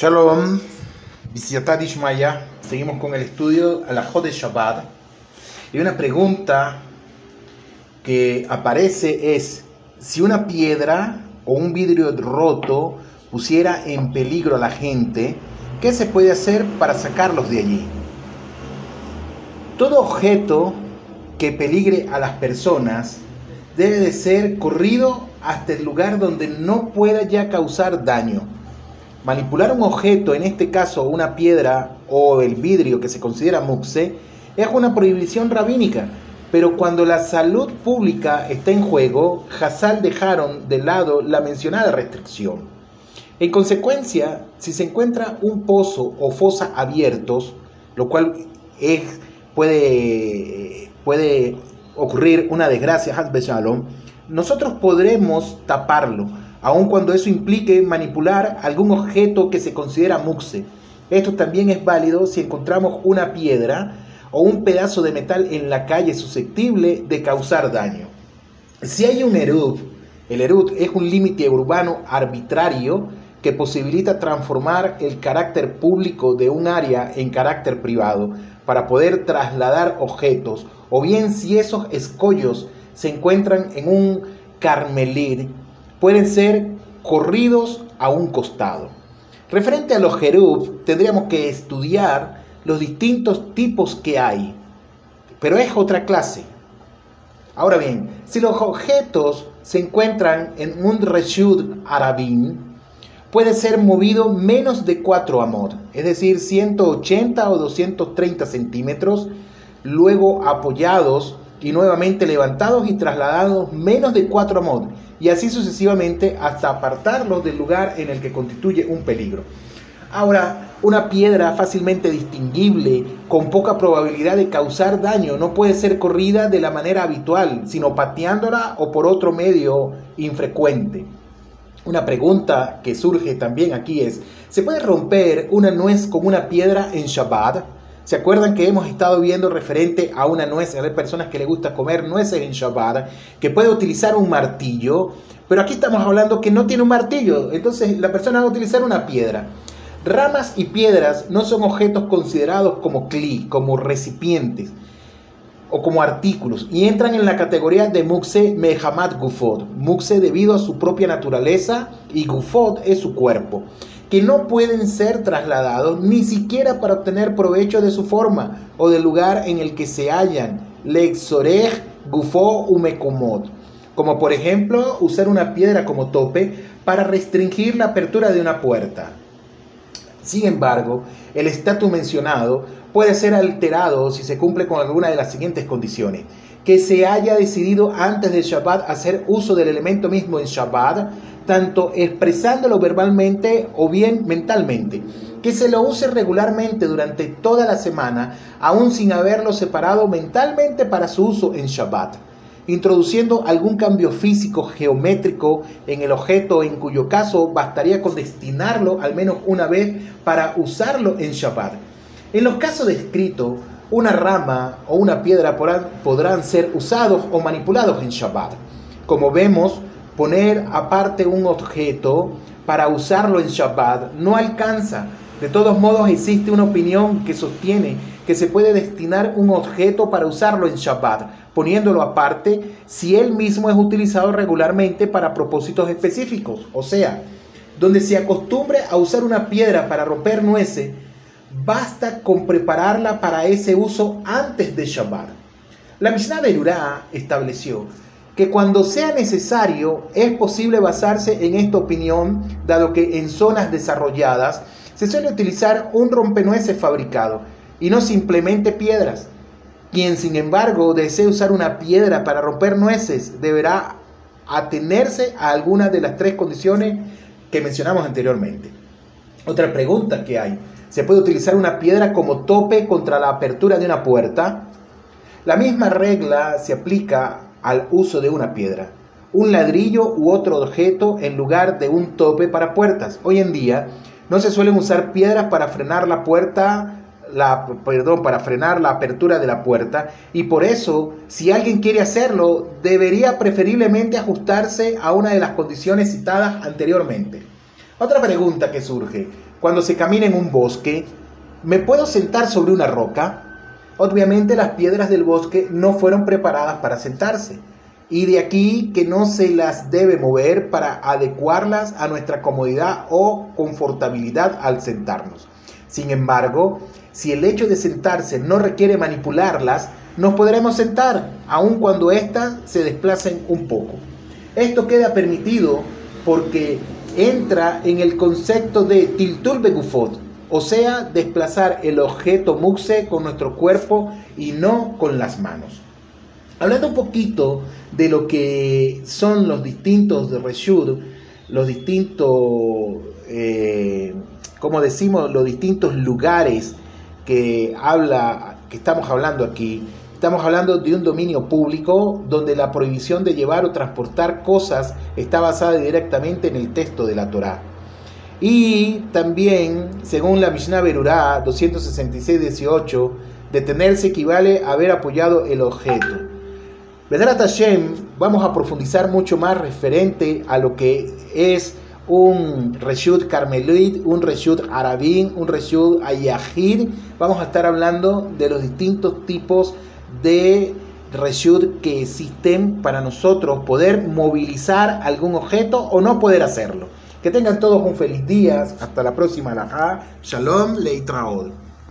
Shalom, Visiatad Ishmaya. Seguimos con el estudio a la de Shabbat. Y una pregunta que aparece es: si una piedra o un vidrio roto pusiera en peligro a la gente, ¿qué se puede hacer para sacarlos de allí? Todo objeto que peligre a las personas debe de ser corrido hasta el lugar donde no pueda ya causar daño. Manipular un objeto, en este caso una piedra o el vidrio que se considera muxe, es una prohibición rabínica, pero cuando la salud pública está en juego, Hassal dejaron de lado la mencionada restricción. En consecuencia, si se encuentra un pozo o fosa abiertos, lo cual es, puede, puede ocurrir una desgracia, nosotros podremos taparlo, aun cuando eso implique manipular algún objeto que se considera muxe. Esto también es válido si encontramos una piedra o un pedazo de metal en la calle susceptible de causar daño. Si hay un erud, el erud es un límite urbano arbitrario que posibilita transformar el carácter público de un área en carácter privado para poder trasladar objetos, o bien si esos escollos se encuentran en un carmelir, pueden ser corridos a un costado. Referente a los jerub, tendríamos que estudiar los distintos tipos que hay, pero es otra clase. Ahora bien, si los objetos se encuentran en un reshud arabín, puede ser movido menos de 4 amot, es decir, 180 o 230 centímetros, luego apoyados y nuevamente levantados y trasladados menos de 4 amot, y así sucesivamente hasta apartarlos del lugar en el que constituye un peligro. Ahora, una piedra fácilmente distinguible, con poca probabilidad de causar daño, no puede ser corrida de la manera habitual, sino pateándola o por otro medio infrecuente. Una pregunta que surge también aquí es, ¿se puede romper una nuez con una piedra en Shabbat? ¿Se acuerdan que hemos estado viendo referente a una nuez? Hay personas que les gusta comer nueces en Shabbat, que puede utilizar un martillo, pero aquí estamos hablando que no tiene un martillo, entonces la persona va a utilizar una piedra. Ramas y piedras no son objetos considerados como cli, como recipientes o como artículos y entran en la categoría de Muxe Mehamad Gufot. Muxe debido a su propia naturaleza y Gufot es su cuerpo, que no pueden ser trasladados ni siquiera para obtener provecho de su forma o del lugar en el que se hallan. Lexorej Gufo Umekomot. Como por ejemplo usar una piedra como tope para restringir la apertura de una puerta. Sin embargo, el estatus mencionado puede ser alterado si se cumple con alguna de las siguientes condiciones. Que se haya decidido antes del Shabbat hacer uso del elemento mismo en Shabbat, tanto expresándolo verbalmente o bien mentalmente. Que se lo use regularmente durante toda la semana, aún sin haberlo separado mentalmente para su uso en Shabbat introduciendo algún cambio físico geométrico en el objeto en cuyo caso bastaría con destinarlo al menos una vez para usarlo en Shabbat. En los casos descritos, una rama o una piedra podrán ser usados o manipulados en Shabbat. Como vemos, poner aparte un objeto para usarlo en Shabbat no alcanza. De todos modos, existe una opinión que sostiene que se puede destinar un objeto para usarlo en Shabbat, poniéndolo aparte si él mismo es utilizado regularmente para propósitos específicos. O sea, donde se acostumbre a usar una piedra para romper nueces, basta con prepararla para ese uso antes de Shabbat. La Mishnah Berurá estableció que cuando sea necesario es posible basarse en esta opinión, dado que en zonas desarrolladas se suele utilizar un rompenueces fabricado y no simplemente piedras. Quien sin embargo desee usar una piedra para romper nueces deberá atenerse a alguna de las tres condiciones que mencionamos anteriormente. Otra pregunta que hay, ¿se puede utilizar una piedra como tope contra la apertura de una puerta? La misma regla se aplica al uso de una piedra, un ladrillo u otro objeto en lugar de un tope para puertas. Hoy en día no se suelen usar piedras para frenar la puerta, la, perdón, para frenar la apertura de la puerta y por eso si alguien quiere hacerlo debería preferiblemente ajustarse a una de las condiciones citadas anteriormente. Otra pregunta que surge, cuando se camina en un bosque, ¿me puedo sentar sobre una roca? Obviamente las piedras del bosque no fueron preparadas para sentarse. Y de aquí que no se las debe mover para adecuarlas a nuestra comodidad o confortabilidad al sentarnos. Sin embargo, si el hecho de sentarse no requiere manipularlas, nos podremos sentar, aun cuando éstas se desplacen un poco. Esto queda permitido porque entra en el concepto de tiltur begufot, o sea, desplazar el objeto muxe con nuestro cuerpo y no con las manos. Hablando un poquito de lo que son los distintos de Reshud, los distintos, eh, como decimos, los distintos lugares que habla, que estamos hablando aquí, Estamos hablando de un dominio público donde la prohibición de llevar o transportar cosas está basada directamente en el texto de la Torá. Y también, según la Mishnah Berurá 266-18, detenerse equivale a haber apoyado el objeto. Vedrat Hashem, vamos a profundizar mucho más referente a lo que es un Reshut Carmelit, un Reshut Arabín, un Reshut Ayahid. Vamos a estar hablando de los distintos tipos de reshut que existen para nosotros poder movilizar algún objeto o no poder hacerlo. Que tengan todos un feliz día. Hasta la próxima. Shalom Leitraod.